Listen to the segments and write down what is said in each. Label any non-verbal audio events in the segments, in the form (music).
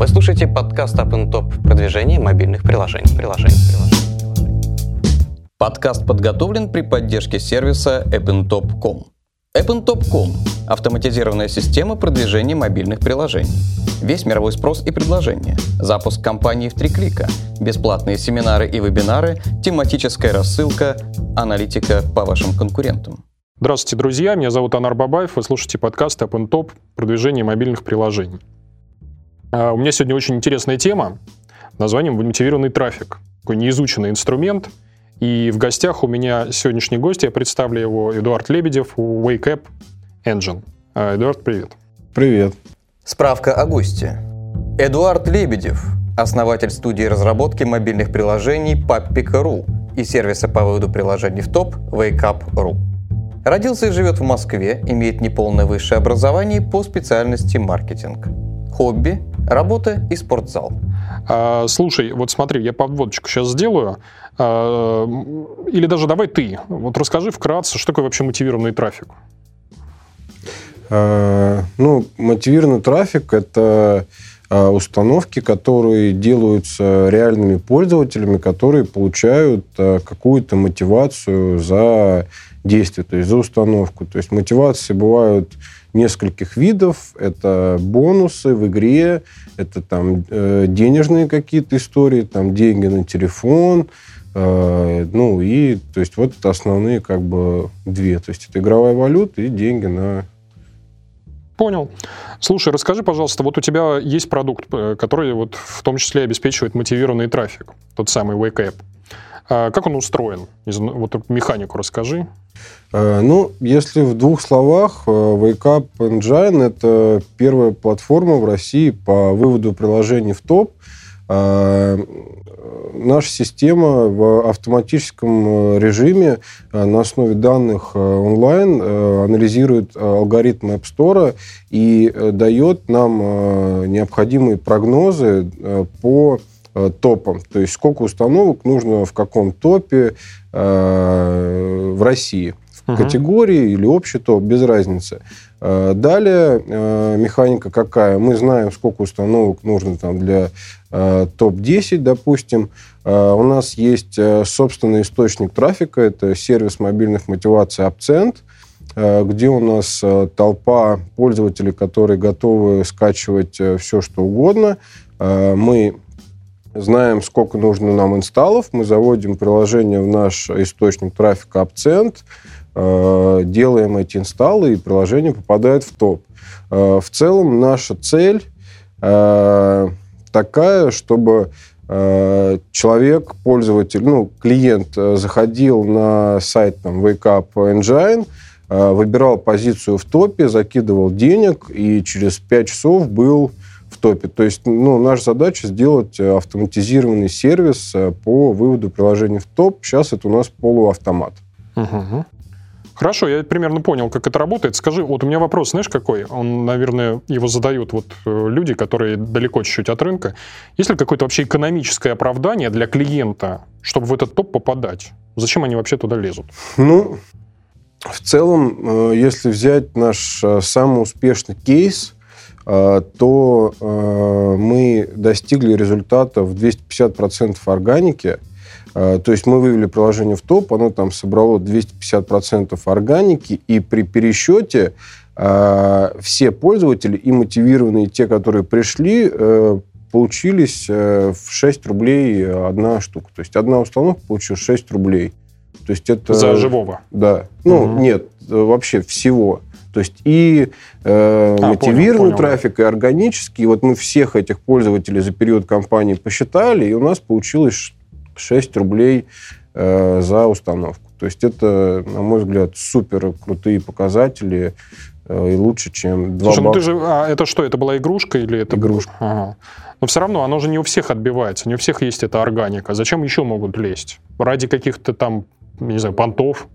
Вы слушаете подкаст Up Top продвижение мобильных приложений. приложений, приложений. Подкаст подготовлен при поддержке сервиса appntop.com. appntop.com – автоматизированная система продвижения мобильных приложений. Весь мировой спрос и предложения. Запуск компании в три клика. Бесплатные семинары и вебинары, тематическая рассылка, аналитика по вашим конкурентам. Здравствуйте, друзья. Меня зовут Анар Бабаев. Вы слушаете подкаст Top продвижение мобильных приложений. А, у меня сегодня очень интересная тема названием «Мотивированный трафик». Такой неизученный инструмент. И в гостях у меня сегодняшний гость, я представлю его, Эдуард Лебедев, Wake Up Engine. А, Эдуард, привет. Привет. Справка о госте. Эдуард Лебедев, основатель студии разработки мобильных приложений Pappika.ru и сервиса по выводу приложений в топ WakeUp.ru. Родился и живет в Москве, имеет неполное высшее образование по специальности маркетинг. Хобби Работа и спортзал. А, слушай, вот смотри, я подводочку сейчас сделаю. А, или даже давай ты. Вот расскажи вкратце, что такое вообще мотивированный трафик. А, ну, мотивированный трафик – это а, установки, которые делаются реальными пользователями, которые получают а, какую-то мотивацию за действие, то есть за установку. То есть мотивации бывают нескольких видов. Это бонусы в игре, это там э, денежные какие-то истории, там деньги на телефон, э, ну и, то есть вот это основные как бы две. То есть это игровая валюта и деньги на Понял. Слушай, расскажи, пожалуйста, вот у тебя есть продукт, э, который вот в том числе обеспечивает мотивированный трафик, тот самый Wake App. А как он устроен? Вот механику расскажи. Э, ну, если в двух словах, э, Wake Up Engine – это первая платформа в России по выводу приложений в топ. Э, наша система в автоматическом режиме на основе данных онлайн анализирует алгоритм App Store и дает нам необходимые прогнозы по топом. То есть сколько установок нужно в каком топе э, в России. В угу. категории или общий топ, без разницы. Э, далее э, механика какая? Мы знаем, сколько установок нужно там для э, топ-10, допустим. Э, у нас есть э, собственный источник трафика, это сервис мобильных мотиваций Abcent, э, где у нас э, толпа пользователей, которые готовы скачивать все, что угодно. Мы знаем, сколько нужно нам инсталлов, мы заводим приложение в наш источник трафика Abcent, э, делаем эти инсталлы, и приложение попадает в топ. Э, в целом наша цель э, такая, чтобы человек, пользователь, ну, клиент заходил на сайт там, Wake Up Engine, выбирал позицию в топе, закидывал денег, и через 5 часов был в топе. То есть, ну, наша задача сделать э, автоматизированный сервис э, по выводу приложений в топ. Сейчас это у нас полуавтомат. Угу. Хорошо, я примерно понял, как это работает. Скажи, вот у меня вопрос, знаешь, какой? Он, наверное, его задают вот э, люди, которые далеко чуть-чуть от рынка. Есть ли какое-то вообще экономическое оправдание для клиента, чтобы в этот топ попадать? Зачем они вообще туда лезут? Ну, в целом, если взять наш самый успешный кейс – то э, мы достигли результата в 250% органики. Э, то есть мы вывели приложение в топ, оно там собрало 250% органики, и при пересчете все пользователи и мотивированные те, которые пришли, получились в 6 рублей одна штука. То есть одна установка получилась 6 рублей. То есть это... За живого? Да. Ну, угу. нет, вообще всего. То есть и э, а, мотивированный понял, понял. трафик, и органический. И вот мы всех этих пользователей за период кампании посчитали, и у нас получилось 6 рублей э, за установку. То есть это, на мой взгляд, супер крутые показатели э, и лучше, чем два Слушай, ну ты же, а это что, это была игрушка или это... Игрушка. Ага. Но все равно оно же не у всех отбивается, не у всех есть эта органика. Зачем еще могут лезть? Ради каких-то там, не знаю, понтов?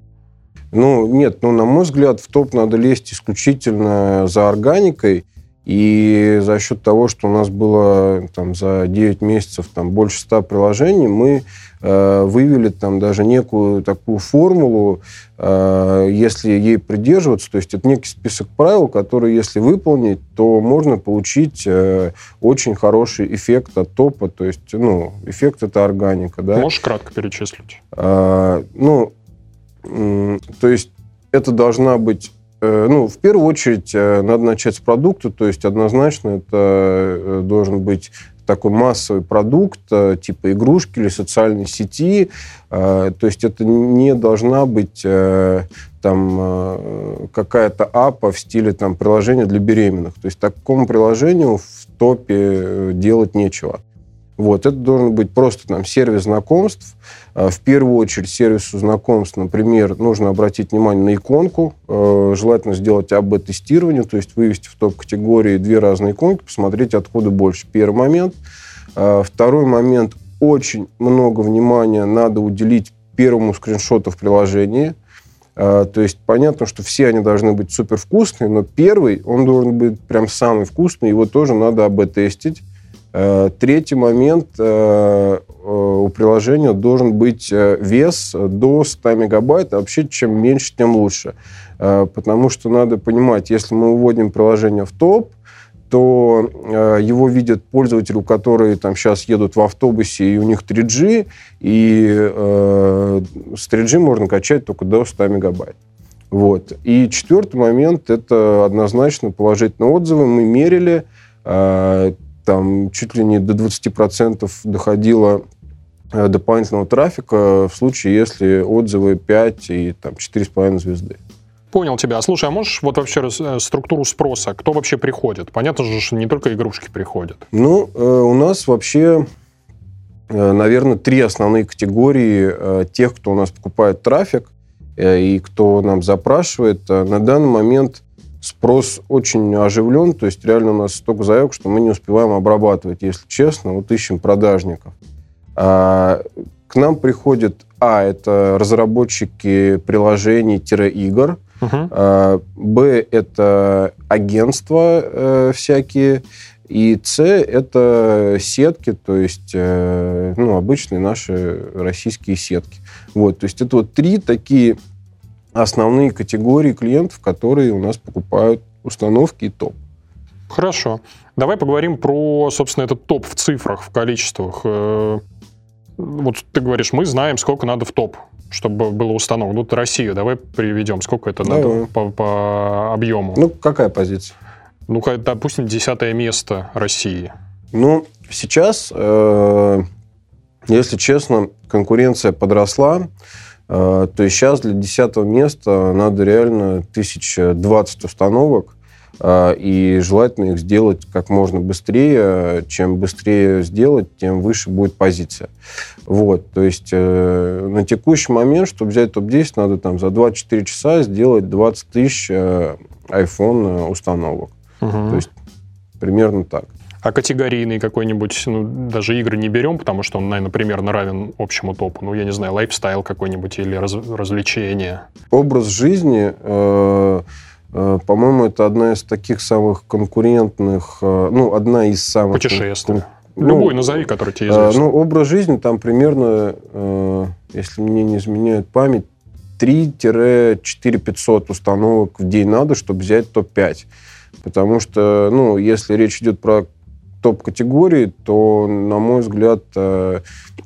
Ну, нет, ну, на мой взгляд, в топ надо лезть исключительно за органикой. И за счет того, что у нас было там, за 9 месяцев там, больше 100 приложений, мы э, вывели там даже некую такую формулу, э, если ей придерживаться, то есть это некий список правил, которые, если выполнить, то можно получить э, очень хороший эффект от топа, то есть, ну, эффект это органика, да. Можешь кратко перечислить? Э, ну, то есть это должна быть Э, ну, в первую очередь, э, надо начать с продукта, то есть однозначно это э, должен быть такой массовый продукт, типа игрушки или социальной сети. То есть это не должна быть там какая-то апа в стиле там приложения для беременных. То есть такому приложению в топе делать нечего. Вот, это должен быть просто там сервис знакомств. А, в первую очередь сервису знакомств, например, нужно обратить внимание на иконку. А, желательно сделать АБ-тестирование, то есть вывести в топ-категории две разные иконки, посмотреть, откуда больше. Первый момент. А, второй момент. Очень много внимания надо уделить первому скриншоту в приложении. То есть понятно, что все они должны быть супер вкусные, но первый, он должен быть прям самый вкусный, его тоже надо АБ-тестить. Э, третий момент. Э, э, у приложения должен быть вес до 100 мегабайт. А вообще, чем меньше, тем лучше. Потому что надо понимать, если мы уводим приложение в топ, то его видят пользователи, которые там сейчас едут в автобусе, и у них 3G, и э, с 3G можно качать только до 100 мегабайт. Вот. И четвертый момент – это однозначно положительные отзывы. Мы мерили, там чуть ли не до 20% доходило э, дополнительного трафика в случае, если отзывы 5 и там 4,5 звезды. Понял тебя. Слушай, а можешь вот вообще э, структуру спроса? Кто вообще приходит? Понятно же, что не только игрушки приходят. Ну, э, у нас вообще, наверное, три основные категории тех, кто у нас покупает трафик и кто нам запрашивает. На данный момент спрос очень оживлен, то есть реально у нас столько заявок, что мы не успеваем обрабатывать, если честно, вот ищем продажников. А, к нам приходят, а, это разработчики приложений-игр, uh-huh. а, б, это агентства э, всякие, и С – это сетки, то есть э, ну, обычные наши российские сетки. Вот, то есть это вот три такие основные категории клиентов, которые у нас покупают установки и топ. Хорошо. Давай поговорим про, собственно, этот топ в цифрах, в количествах. Э, вот ты говоришь, мы знаем, сколько надо в топ, чтобы было установок. Вот Россию давай приведем, сколько это давай. надо по, по объему. Ну, какая позиция? Ну, допустим, десятое место России. Ну, сейчас, э, если честно, конкуренция подросла. А, то есть сейчас для 10 места надо реально 1020 установок, а, и желательно их сделать как можно быстрее. Чем быстрее сделать, тем выше будет позиция. Вот, то есть э, на текущий момент, чтобы взять топ-10, надо там за 24 часа сделать 20 тысяч э, iPhone установок. Угу. То есть примерно так. А категорийный какой-нибудь, ну, даже игры не берем, потому что он, наверное, примерно равен общему топу. Ну, я не знаю, лайфстайл какой-нибудь или раз, развлечение. Образ жизни, э, э, по-моему, это одна из таких самых конкурентных, э, ну, одна из самых... Путешествия. Ну, Любой назови, который тебе известен. Ну, образ жизни там примерно, если мне не изменяет память, 3-4 500 установок в день надо, чтобы взять топ-5. Потому что, ну, если речь идет про топ-категории, то, на мой взгляд, э,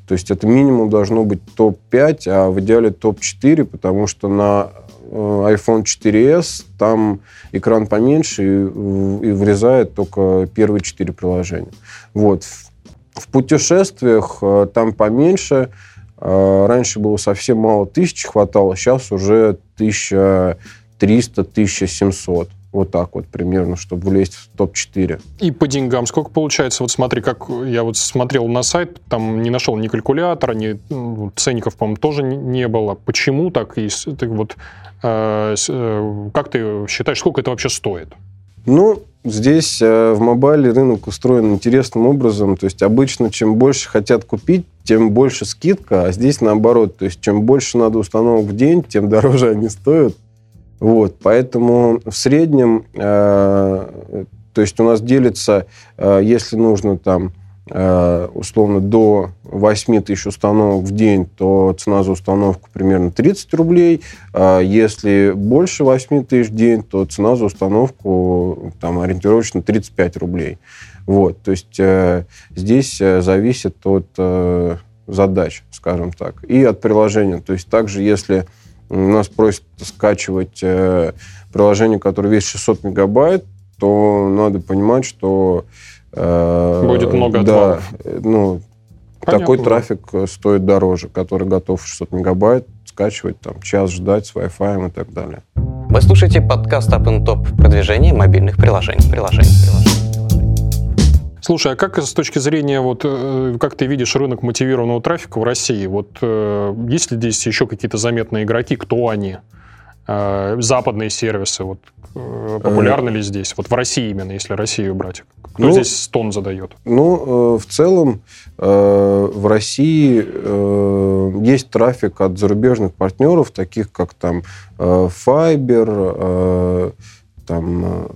то есть это минимум должно быть топ-5, а в идеале топ-4, потому что на э, iPhone 4s там экран поменьше и, и врезает только первые четыре приложения. Вот. В путешествиях э, там поменьше. Раньше было совсем мало тысяч хватало, сейчас уже 1300-1700. Вот так вот примерно, чтобы влезть в топ-4. И по деньгам сколько получается? Вот смотри, как я вот смотрел на сайт, там не нашел ни калькулятора, ни ну, ценников, по-моему, тоже не было. Почему так? И ты вот, э, э, как ты считаешь, сколько это вообще стоит? Ну, здесь э, в мобайле рынок устроен интересным образом. То есть обычно чем больше хотят купить, тем больше скидка, а здесь наоборот. То есть чем больше надо установок в день, тем (laughs) дороже они стоят. Вот, поэтому в среднем э, То есть у нас делится, э, если нужно там Э, условно до 8 тысяч установок в день, то цена за установку примерно 30 рублей. А если больше 8 тысяч в день, то цена за установку там, ориентировочно 35 рублей. Вот, то есть э, здесь э, зависит от э, задач, скажем так, и от приложения. То есть также, если нас просят скачивать э, приложение, которое весит 600 мегабайт, то надо понимать, что Э, Будет много отвалов. Да, ну, Понятно, такой трафик стоит дороже, который готов 600 мегабайт скачивать, там, час ждать с Wi-Fi и так далее. Вы слушаете подкаст Up Top продвижение мобильных приложений. приложений, приложений. Слушай, а как с точки зрения, вот, э, как ты видишь рынок мотивированного трафика в России? Вот э, есть ли здесь еще какие-то заметные игроки? Кто они? Западные сервисы, вот популярны ли здесь? Вот в России именно, если Россию брать. Кто ну, здесь стон задает? Ну, э, в целом э, в России э, есть трафик от зарубежных партнеров, таких как там Fiber, там,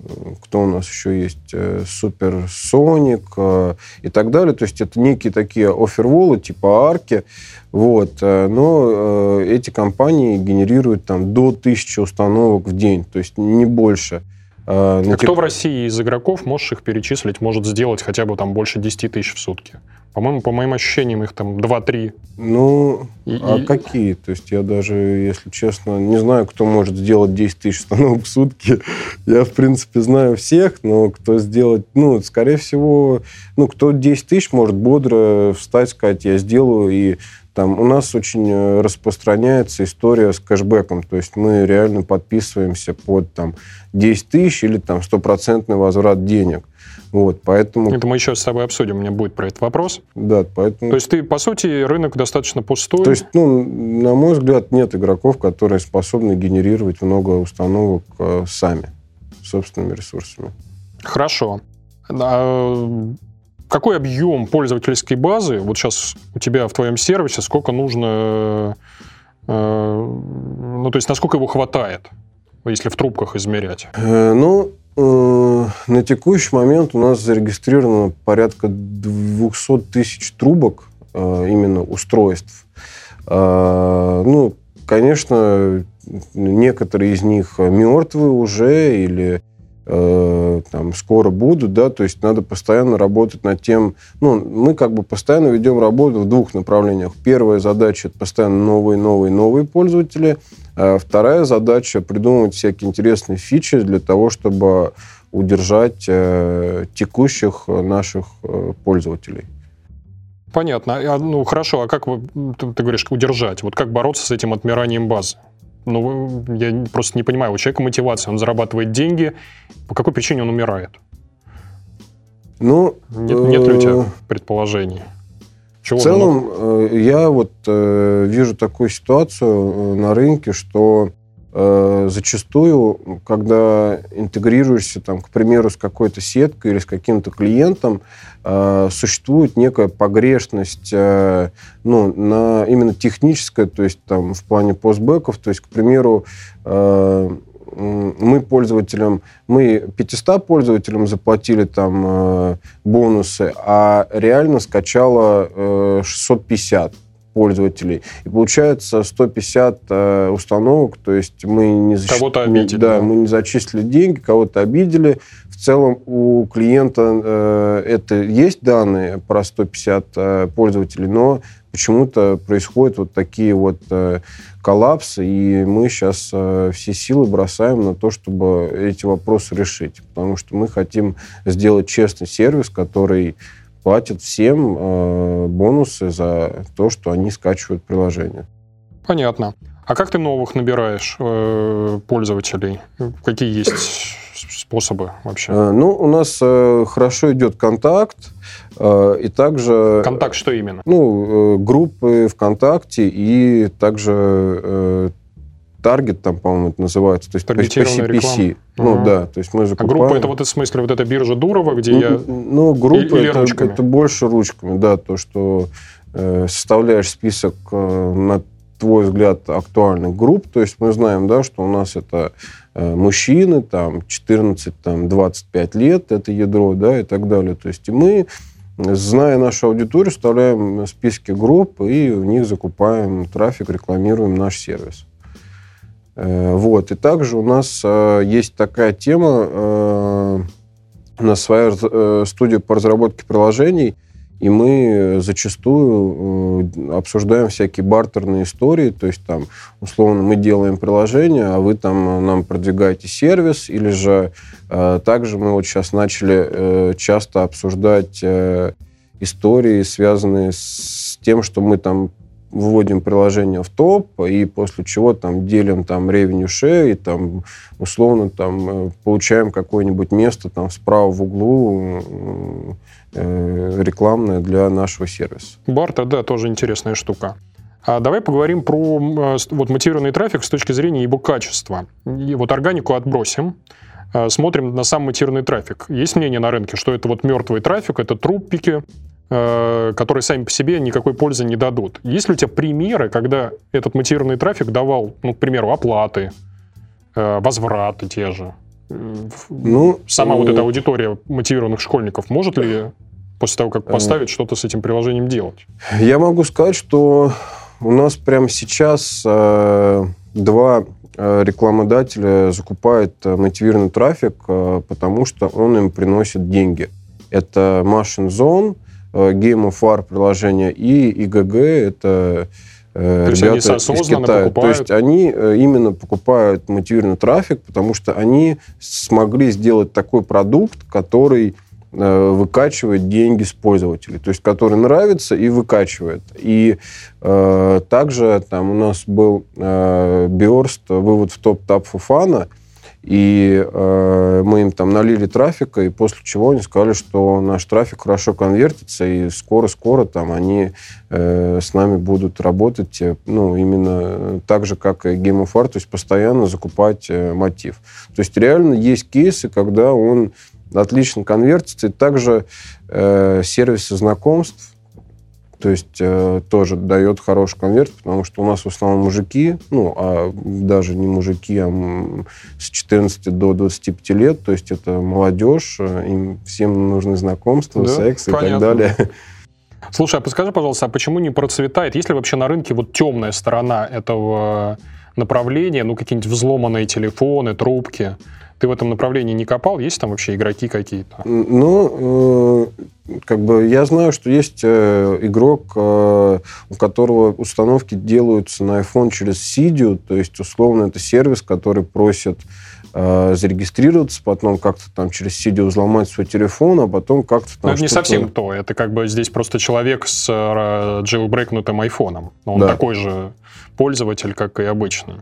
кто у нас еще есть, Supersonic и так далее. То есть это некие такие оферволы типа арки. Вот. Но эти компании генерируют там до тысячи установок в день, то есть не больше. А, а кто в России из игроков, можешь их перечислить, может сделать хотя бы там больше 10 тысяч в сутки? По-моему, по моим ощущениям, их там 2-3. Ну, и, а и... какие? То есть я даже, если честно, не знаю, кто может сделать 10 тысяч установок в сутки. (laughs) Я, в принципе, знаю всех, но кто сделать... Ну, скорее всего, ну, кто 10 тысяч может бодро встать, сказать, я сделаю, и там у нас очень э, распространяется история с кэшбэком, то есть мы реально подписываемся под там 10 тысяч или там стопроцентный возврат денег. Вот, поэтому... Это мы еще с собой обсудим, у меня будет про этот вопрос. Да, поэтому... То есть ты, по сути, рынок достаточно пустой? То есть, ну, на мой взгляд, нет игроков, которые способны генерировать много установок э, сами, собственными ресурсами. Хорошо. А какой объем пользовательской базы, вот сейчас у тебя в твоем сервисе, сколько нужно, э, ну, то есть насколько его хватает, если в трубках измерять? Э, ну, э, на текущий момент у нас зарегистрировано порядка 200 тысяч трубок, именно устройств. Ну, конечно, некоторые из них мертвые уже или Э, там, скоро будут, да, то есть надо постоянно работать над тем, ну, мы как бы постоянно ведем работу в двух направлениях. Первая задача – это постоянно новые, новые, новые пользователи, а вторая задача – придумывать всякие интересные фичи для того, чтобы удержать э, текущих наших э, пользователей. Понятно. А, ну, хорошо, а как ты, ты говоришь, удержать? Вот как бороться с этим отмиранием базы? Ну, я просто не понимаю, у человека мотивация, он зарабатывает деньги, по какой причине он умирает? Ну, нет, нет ли у тебя э, предположений? Чего в целом, э, я вот э, вижу такую ситуацию на рынке, что зачастую, когда интегрируешься, там, к примеру, с какой-то сеткой или с каким-то клиентом, э, существует некая погрешность э, ну, на именно техническая, то есть там, в плане постбэков, то есть, к примеру, мы пользователям, мы 500 пользователям заплатили там бонусы, а реально скачало 650 пользователей. И получается 150 э, установок, то есть мы не защ... Кого-то обидели. Да, да, мы не зачислили деньги, кого-то обидели. В целом у клиента э, это есть данные про 150 э, пользователей, но почему-то происходят вот такие вот э, коллапсы, и мы сейчас э, все силы бросаем на то, чтобы эти вопросы решить, потому что мы хотим сделать честный сервис, который платят всем э, бонусы за то, что они скачивают приложение. Понятно. А как ты новых набираешь э, пользователей? Какие есть способы вообще? Э, ну, у нас э, хорошо идет контакт, э, и также... Контакт что именно? Ну, э, группы ВКонтакте и также э, таргет там, по-моему, это называется, то есть по, по CPC. Реклама. Ну угу. да, то есть мы закупаем... А группа это вот в смысле вот эта биржа Дурова, где ну, я... Ну, группа или, это, ручками? это больше ручками, да, то, что э, составляешь список э, на твой взгляд актуальных групп, то есть мы знаем, да, что у нас это э, мужчины, там, 14-25 лет, это ядро, да, и так далее. То есть мы, зная нашу аудиторию, вставляем списки групп и в них закупаем трафик, рекламируем наш сервис. Э, вот. И также у нас э, есть такая тема, у нас своя студия по разработке приложений – и мы зачастую э, обсуждаем всякие бартерные истории, то есть там, условно, мы делаем приложение, а вы там нам продвигаете сервис, или же э, также мы вот сейчас начали э, часто обсуждать истории, связанные с тем, что мы там вводим приложение в топ, и после чего там делим там revenue share, и там условно там получаем какое-нибудь место там справа в углу Э, рекламная для нашего сервиса. Бартер, да, тоже интересная штука. А давай поговорим про э, вот, мотивированный трафик с точки зрения его качества. И вот органику отбросим, э, смотрим на сам мотивированный трафик. Есть мнение на рынке, что это вот мертвый трафик, это труппики, которые сами по себе никакой пользы не дадут. Есть ли у тебя примеры, когда этот мотивированный трафик давал, ну, к примеру, оплаты, возвраты те же? Ну, Сама вот эта аудитория мотивированных школьников может ли после того, как поставить, что-то с этим приложением делать? Я могу сказать, что у нас прямо сейчас э, два э, рекламодателя закупают э, мотивированный трафик, э, потому что он им приносит деньги. Это Machine Zone, э, Game of War приложение и IGG, это э, То ребята есть они из Китая. Покупают... То есть они э, именно покупают мотивированный трафик, потому что они смогли сделать такой продукт, который Э, выкачивает деньги с пользователей, то есть который нравится и выкачивает. И э, также там у нас был э, Биорст, вывод в топ-тап Фуфана, и э, мы им там налили трафика, и после чего они сказали, что наш трафик хорошо конвертится, и скоро-скоро там они э, с нами будут работать, э, ну, именно так же, как и Game of War, то есть постоянно закупать э, мотив. То есть реально есть кейсы, когда он отлично конвертится. И также э, сервисы знакомств, то есть э, тоже дает хороший конверт, потому что у нас в основном мужики, ну, а даже не мужики, а с 14 до 25 лет, то есть это молодежь, э, им всем нужны знакомства, да, секс понятно. и так далее. Слушай, а подскажи, пожалуйста, а почему не процветает? Есть ли вообще на рынке вот темная сторона этого направления, ну, какие-нибудь взломанные телефоны, трубки? Ты в этом направлении не копал? Есть там вообще игроки какие-то? Ну, э, как бы я знаю, что есть э, игрок, э, у которого установки делаются на iPhone через Cydia, то есть, условно, это сервис, который просит зарегистрироваться, потом как-то там через Cydia взломать свой телефон, а потом как-то там... Ну, это не совсем то. Это как бы здесь просто человек с jailbreakнутым айфоном. Он да. такой же пользователь, как и обычный.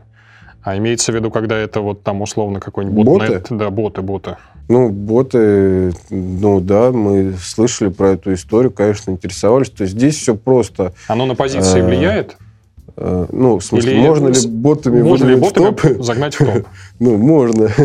А имеется в виду, когда это вот там условно какой-нибудь боты? Да, боты, боты. Ну, боты, ну да, мы слышали про эту историю, конечно, интересовались. То есть здесь все просто. Оно на позиции э, влияет? Э, ну, в смысле, Или можно ли ботами можно ли ботами в топ? загнать в топ? (laughs) ну, можно. (laughs)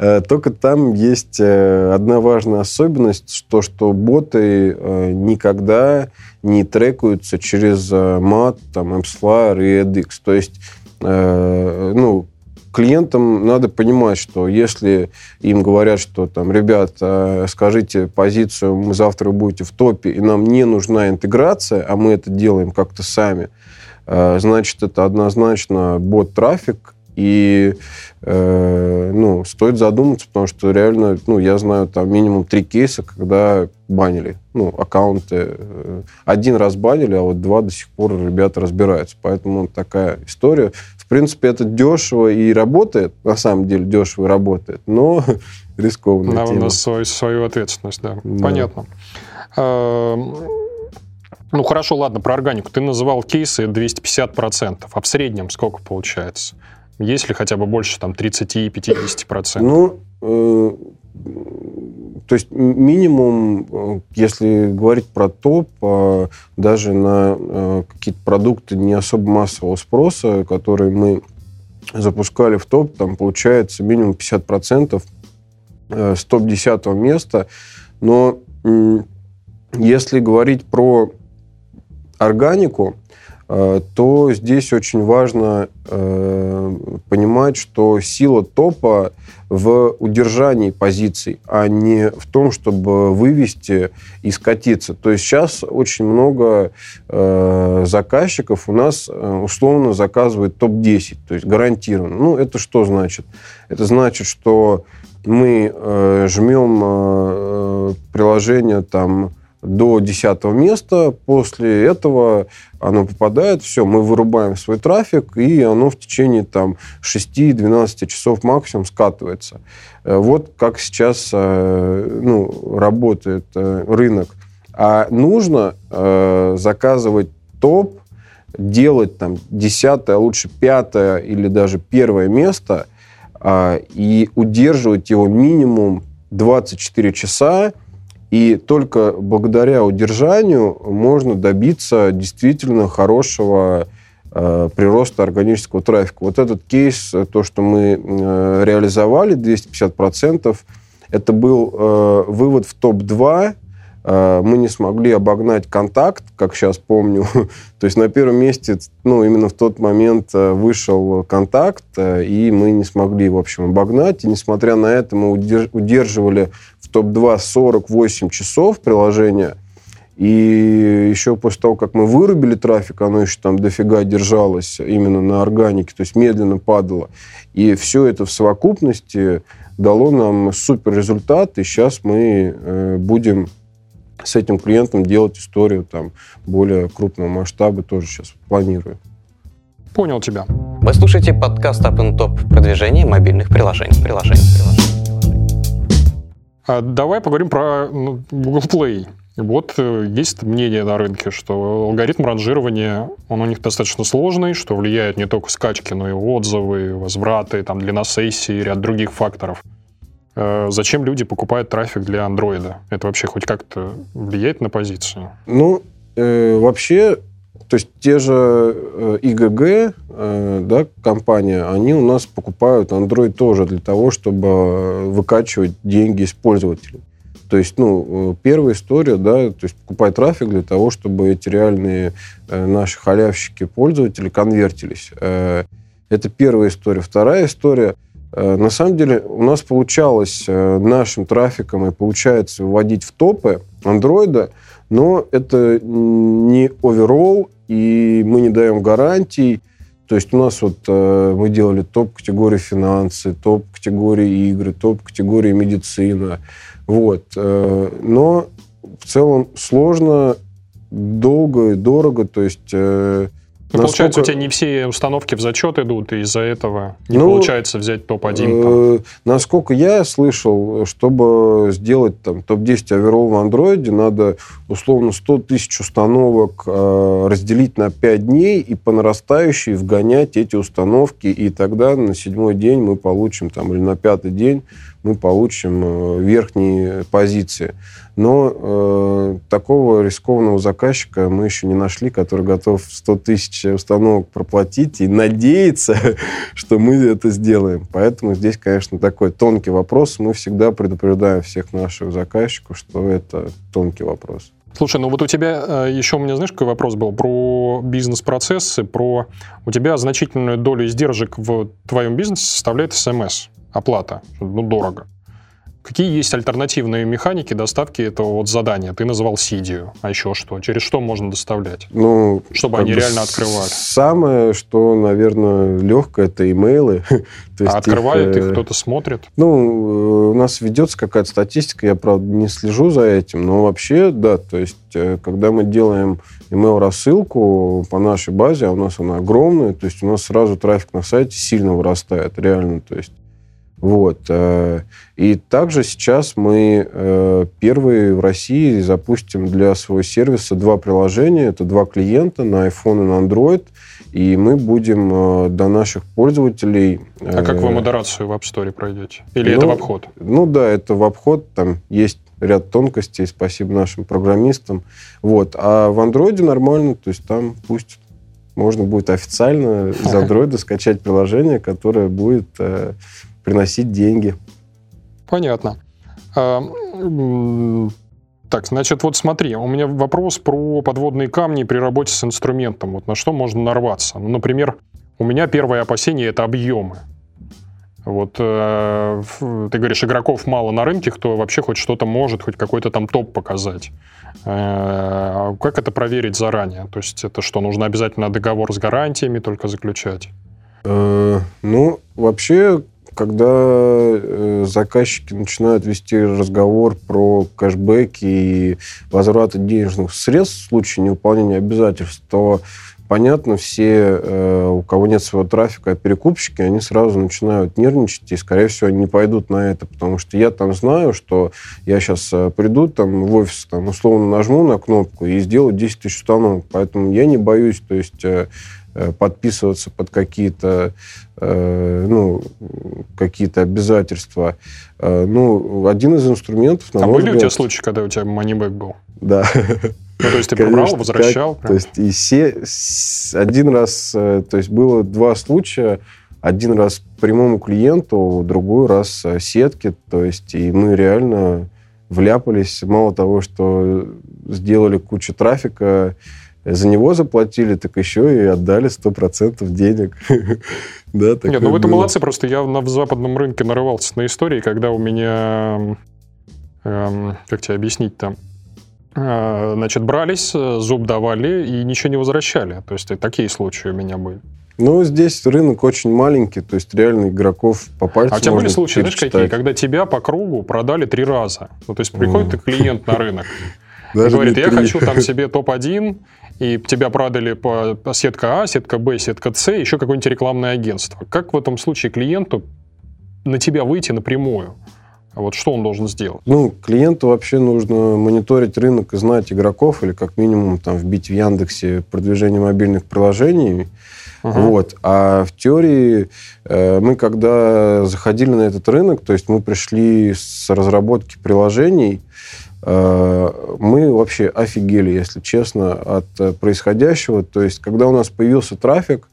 Э, только там есть одна важная особенность, то, что боты никогда не трекаются через MAT, там, MSLR и edX. То есть Э, ну, клиентам надо понимать, что если им говорят, что там, ребят, э, скажите позицию, мы завтра будете в топе, и нам не нужна интеграция, а мы это делаем как-то сами, э, значит, это однозначно бот-трафик, и э, ну, стоит задуматься, потому что реально, ну, я знаю там минимум три кейса, когда банили, ну, аккаунты. Один раз банили, а вот два до сих пор ребята разбираются. Поэтому такая история. В принципе, это дешево и работает, на самом деле дешево и работает, но (laughs) рискованно. У нас свою, свою ответственность, да. да. Понятно. Эм, ну, хорошо, ладно, про органику. Ты называл кейсы 250%, а в среднем сколько получается? Есть ли хотя бы больше там 30-50%? Ну, э, то есть минимум, э, если говорить про топ, э, даже на э, какие-то продукты не особо массового спроса, которые мы запускали в топ, там получается минимум 50% э, с топ-10 места. Но э, если говорить про органику, то здесь очень важно э, понимать, что сила топа в удержании позиций, а не в том, чтобы вывести и скатиться. То есть сейчас очень много э, заказчиков у нас э, условно заказывают топ-10, то есть гарантированно. Ну, это что значит? Это значит, что мы э, жмем э, приложение там до 10 места, после этого оно попадает, все, мы вырубаем свой трафик, и оно в течение там 6-12 часов максимум скатывается. Э, вот как сейчас э, ну, работает э, рынок. А нужно заказывать топ, делать там 10, а лучше 5 или даже первое место и удерживать его минимум 24 часа, и только благодаря удержанию можно добиться действительно хорошего э, прироста органического трафика. Вот этот кейс, э, то, что мы э, реализовали, 250%, это был э, вывод в топ-2 Э, мы не смогли обогнать контакт, как сейчас помню. (laughs) То есть на первом месте, ну, именно в тот момент э, вышел контакт, и мы не смогли, в общем, обогнать. И несмотря на это, мы удерживали в топ-2 48 часов приложения. И еще после того, как мы вырубили трафик, оно еще там дофига держалось именно на органике, то есть медленно падало. И все это в совокупности дало нам супер результат, и сейчас мы будем с этим клиентом делать историю там более крупного масштаба тоже сейчас планирую. Понял тебя. Вы слушаете подкаст Up Top продвижение мобильных приложений. приложений, приложений. А давай поговорим про ну, Google Play. Вот э, есть мнение на рынке, что алгоритм ранжирования, он у них достаточно сложный, что влияет не только скачки, но и отзывы, возвраты, там, длина сессии, ряд других факторов. Э, зачем люди покупают трафик для андроида? Это вообще хоть как-то влияет на позицию? Ну, э, вообще, то есть те же э, ИГГ, э, да, компания, они у нас покупают Android тоже для того, чтобы выкачивать деньги из пользователей. То есть, ну, первая история, да, то есть покупать трафик для того, чтобы эти реальные э, наши халявщики, пользователи конвертились. Э, это первая история. Вторая история – Э, на самом деле у нас получалось э, нашим трафиком и получается вводить в топы андроида, но это не оверолл, и мы не даем гарантий. То есть у нас вот э, мы делали топ-категории финансы, топ-категории игры, топ-категории медицина. Вот. Но в целом сложно, долго и дорого. То есть ну, Насколько... Получается, у тебя не все установки в зачет идут, и из-за этого не ну, получается взять топ-1. Э, насколько я слышал, чтобы сделать там топ-10 оверолл в андроиде, надо условно 100 тысяч установок э, разделить на 5 дней и по нарастающей вгонять эти установки, и тогда на седьмой день мы получим, там, или на пятый день мы получим э, верхние позиции. Но э, такого рискованного заказчика мы еще не нашли, который готов 100 тысяч установок проплатить и надеется, (laughs) что мы это сделаем. Поэтому здесь, конечно, такой тонкий вопрос. Мы всегда предупреждаем всех наших заказчиков, что это тонкий вопрос. Слушай, ну вот у тебя э, еще у меня, знаешь, какой вопрос был про бизнес-процессы, про... У тебя значительную долю издержек в твоем бизнесе составляет СМС, оплата, ну, дорого. Какие есть альтернативные механики доставки этого вот задания? Ты назвал Сидию, а еще что? Через что можно доставлять? Ну, чтобы они реально открывали. Самое, что, наверное, легкое, это имейлы. (laughs) То есть а открывают их, их кто-то смотрит? Ну, у нас ведется какая-то статистика, я, правда, не слежу за этим, но вообще, да, то есть, э, когда мы делаем email-рассылку по нашей базе, а у нас она огромная, то есть у нас сразу трафик на сайте сильно вырастает, реально, то есть вот. Э, и также сейчас мы э, первые в России запустим для своего сервиса два приложения. Это два клиента на iPhone и на Android. И мы будем э, до наших пользователей... А как вы модерацию в App Store пройдете? Или ну, это в обход? Ну да, это в обход. Там есть ряд тонкостей, спасибо нашим программистам. Вот. А в Android нормально, то есть там пусть можно будет официально из (laughs) Android скачать приложение, которое будет приносить деньги. Понятно. А, Так, значит, вот смотри, у меня вопрос про подводные камни при работе с инструментом. Вот на что можно нарваться? Ну, например, у меня первое опасение – это объемы. Вот э, ты говоришь, игроков мало на рынке, кто вообще хоть что-то может, хоть какой-то там топ показать. Э, как это проверить заранее? То есть это что, нужно обязательно договор с гарантиями только заключать? Э, ну, вообще, когда э, заказчики начинают вести разговор про кэшбэки и возвраты денежных средств в случае невыполнения обязательств, то понятно, все, э, у кого нет своего трафика, а перекупщики, они сразу начинают нервничать, и, скорее всего, они не пойдут на это, потому что я там знаю, что я сейчас э, приду там в офис, там, условно нажму на кнопку и сделаю 10 тысяч установок, поэтому я не боюсь, то есть подписываться под какие-то э, ну, какие-то обязательства. Э, ну, один из инструментов, на А были взгляд, у тебя случаи, когда у тебя манибэк был? Да. Ну, то есть ты Конечно, прибрал, возвращал? Как, то есть и все, один раз, то есть было два случая, один раз прямому клиенту, другой раз сетке, то есть и мы реально вляпались, мало того, что сделали кучу трафика, за него заплатили, так еще и отдали 100% денег. (laughs) да, Нет, ну вы это молодцы, просто я на западном рынке нарывался на истории, когда у меня, эм, как тебе объяснить там, э, значит, брались, зуб давали и ничего не возвращали. То есть такие случаи у меня были. Ну, здесь рынок очень маленький, то есть реально игроков по пальцам А у тебя были случаи, знаешь, какие? Когда тебя по кругу продали три раза. Ну, то есть приходит mm. клиент на рынок, (laughs) Даже говорит, я хочу там себе (laughs) топ-1, и тебя продали по сетка А, сетка Б, сетка С, еще какое-нибудь рекламное агентство. Как в этом случае клиенту на тебя выйти напрямую? Вот что он должен сделать? Ну, клиенту вообще нужно мониторить рынок и знать игроков, или как минимум там вбить в Яндексе продвижение мобильных приложений. Uh-huh. Вот. А в теории э, мы, когда заходили на этот рынок, то есть мы пришли с разработки приложений, мы вообще офигели, если честно, от э, происходящего. То есть, когда у нас появился трафик,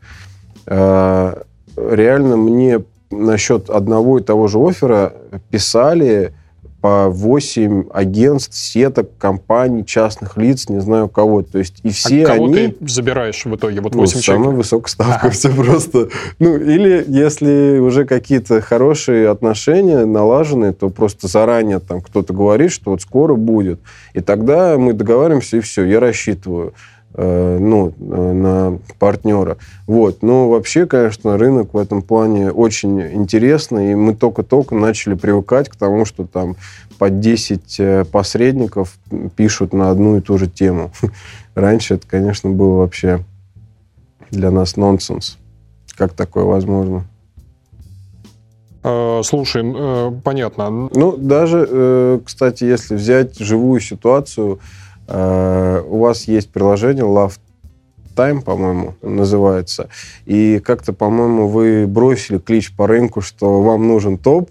э, реально мне насчет одного и того же оффера писали по 8 агентств, сеток, компаний, частных лиц, не знаю кого. То есть и все а кого они... ты забираешь в итоге? Вот 8 ну, человек? Самая высокая ставка. Все просто... Ну, или если уже какие-то хорошие отношения налажены, то просто заранее там кто-то говорит, что вот скоро будет. И тогда мы договариваемся, и все, я рассчитываю. Э, ну, э, на партнера. Вот. Но вообще, конечно, рынок в этом плане очень интересный, и мы только-только начали привыкать к тому, что там по 10 э, посредников пишут на одну и ту же тему. (laughs) Раньше это, конечно, было вообще для нас нонсенс. Как такое возможно? Слушай, понятно. Ну, даже, кстати, если взять живую ситуацию, у вас есть приложение Love Time, по-моему, называется. И как-то, по-моему, вы бросили клич по рынку, что вам нужен топ,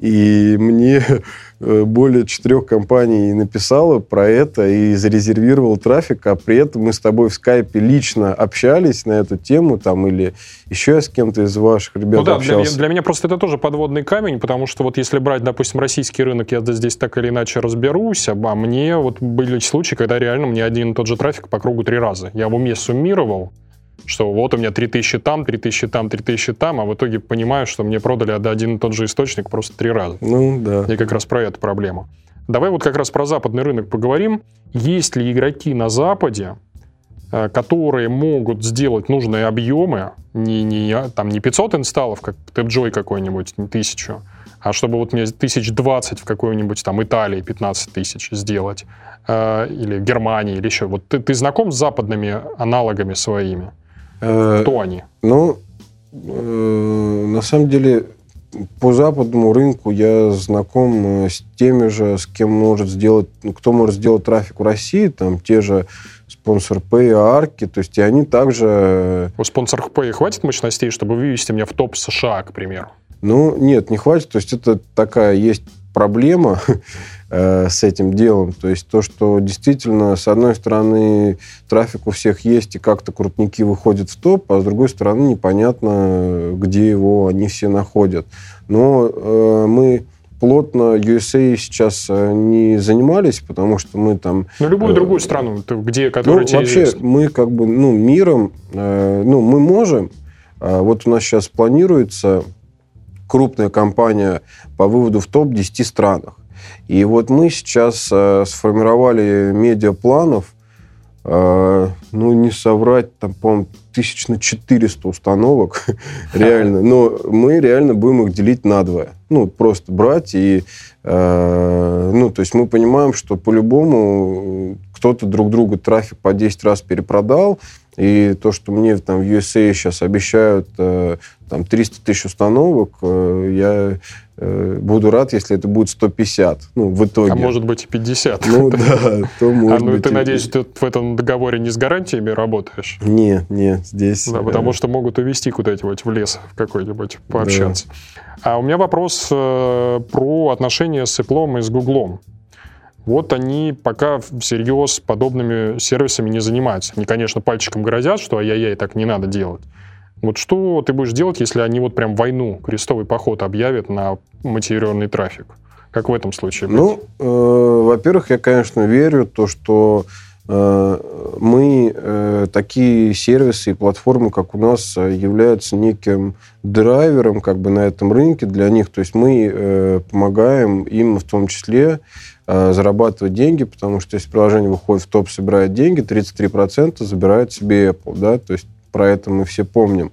и мне (laughs) э, более четырех компаний написала про это и зарезервировал трафик, а при этом мы с тобой в скайпе лично общались на эту тему, там, или еще я с кем-то из ваших ребят ну, да, общался. Для меня, для меня просто это тоже подводный камень, потому что вот если брать, допустим, российский рынок, я здесь так или иначе разберусь, а мне вот были случаи, когда реально мне один и тот же трафик по кругу три раза. Я в уме суммировал, что вот у меня 3000 там, 3000 там, 3000 там, а в итоге понимаю, что мне продали один и тот же источник просто три раза. Ну, да. И как раз про эту проблему. Давай вот как раз про западный рынок поговорим. Есть ли игроки на Западе, э, которые могут сделать нужные объемы, не, не, там, не 500 инсталлов, как TapJoy какой-нибудь, не тысячу, а чтобы вот мне тысяч двадцать в какой-нибудь там Италии 15 тысяч сделать, э, или Германии, или еще. Вот ты, ты знаком с западными аналогами своими? Э, Кто они? Ну, э, на самом деле, по западному рынку я знаком э, с теми же, с кем может сделать, ну, кто может сделать трафик в России, там те же спонсор Pay, Арки, то есть и они также... У спонсор Pay хватит мощностей, чтобы вывести меня в топ США, к примеру? Ну, нет, не хватит. То есть это такая есть проблема (laughs) э, с этим делом. То есть то, что действительно, с одной стороны, трафик у всех есть, и как-то крутники выходят в топ, а с другой стороны, непонятно, где его они все находят. Но э, мы плотно USA сейчас э, не занимались, потому что мы там... Ну, любую другую страну, где, которая ну, вообще, известна. мы как бы, ну, миром, ну, мы можем. Вот у нас сейчас планируется крупная кампания по выводу в топ 10 странах. И вот мы сейчас сформировали медиапланов, ну, не соврать, там, по-моему, тысяч на 400 установок, (laughs) реально. Но мы реально будем их делить на двое. Ну, просто брать и... Э, ну, то есть мы понимаем, что по-любому кто-то друг другу трафик по 10 раз перепродал, и то, что мне там в USA сейчас обещают э, там 300 тысяч установок, э, я э, буду рад, если это будет 150, ну, в итоге. А может быть и 50. Ну, да, (laughs) то может А ну, ты, надеюсь, ты в этом договоре не с гарантиями работаешь? Нет, нет, здесь... Да, потому что могут увезти куда-нибудь в лес в какой-нибудь, пообщаться. А у меня вопрос про отношения с Apple и с Google. Вот они пока всерьез подобными сервисами не занимаются. Они, конечно, пальчиком грозят, что ай-яй-яй, так не надо делать. Вот что ты будешь делать, если они вот прям войну, крестовый поход объявят на мотивированный трафик? Как в этом случае быть? Ну, э, во-первых, я, конечно, верю то, что э, мы э, такие сервисы и платформы, как у нас, э, являются неким драйвером как бы на этом рынке для них. То есть мы э, помогаем им в том числе зарабатывать деньги, потому что если приложение выходит в топ, собирает деньги, 33% забирает себе Apple, да, то есть про это мы все помним.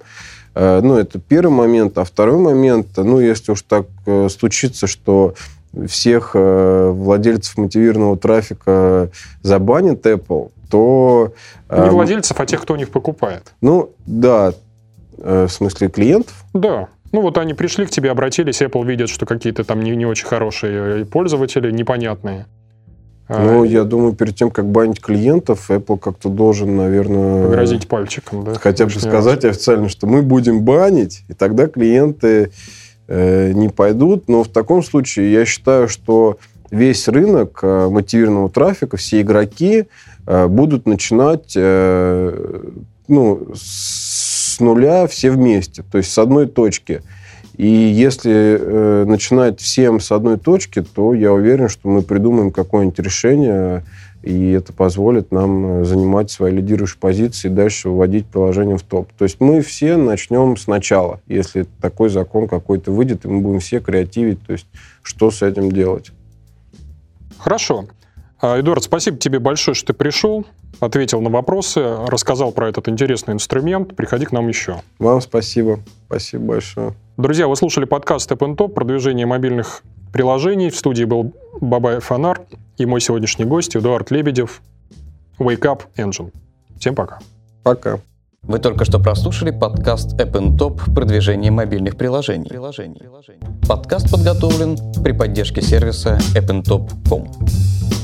Э, ну, это первый момент. А второй момент, ну, если уж так э, случится, что всех э, владельцев мотивированного трафика забанит Apple, то... Не владельцев, а тех, кто у них покупает. Ну, да. В смысле клиентов? Да. Ну вот они пришли к тебе, обратились, Apple видят, что какие-то там не, не очень хорошие пользователи, непонятные. Ну, а, я думаю, перед тем, как банить клиентов, Apple как-то должен, наверное... Погрозить пальчиком, да? Хотя бы сказать раз. официально, что мы будем банить, и тогда клиенты э, не пойдут. Но в таком случае я считаю, что весь рынок э, мотивированного трафика, все игроки э, будут начинать э, ну, с нуля все вместе. То есть с одной точки – и если э, начинать всем с одной точки, то я уверен, что мы придумаем какое-нибудь решение, и это позволит нам э, занимать свои лидирующие позиции и дальше выводить приложение в топ. То есть мы все начнем сначала, если такой закон какой-то выйдет, и мы будем все креативить, то есть что с этим делать. Хорошо. А, Эдуард, спасибо тебе большое, что ты пришел, ответил на вопросы, рассказал про этот интересный инструмент. Приходи к нам еще. Вам спасибо. Спасибо большое. Друзья, вы слушали подкаст Step Top продвижение мобильных приложений. В студии был Бабай Фонар и мой сегодняшний гость Эдуард Лебедев, Wake Up Engine. Всем пока. Пока. Вы только что прослушали подкаст App Top продвижение мобильных приложений. приложений. Подкаст подготовлен при поддержке сервиса appntop.com.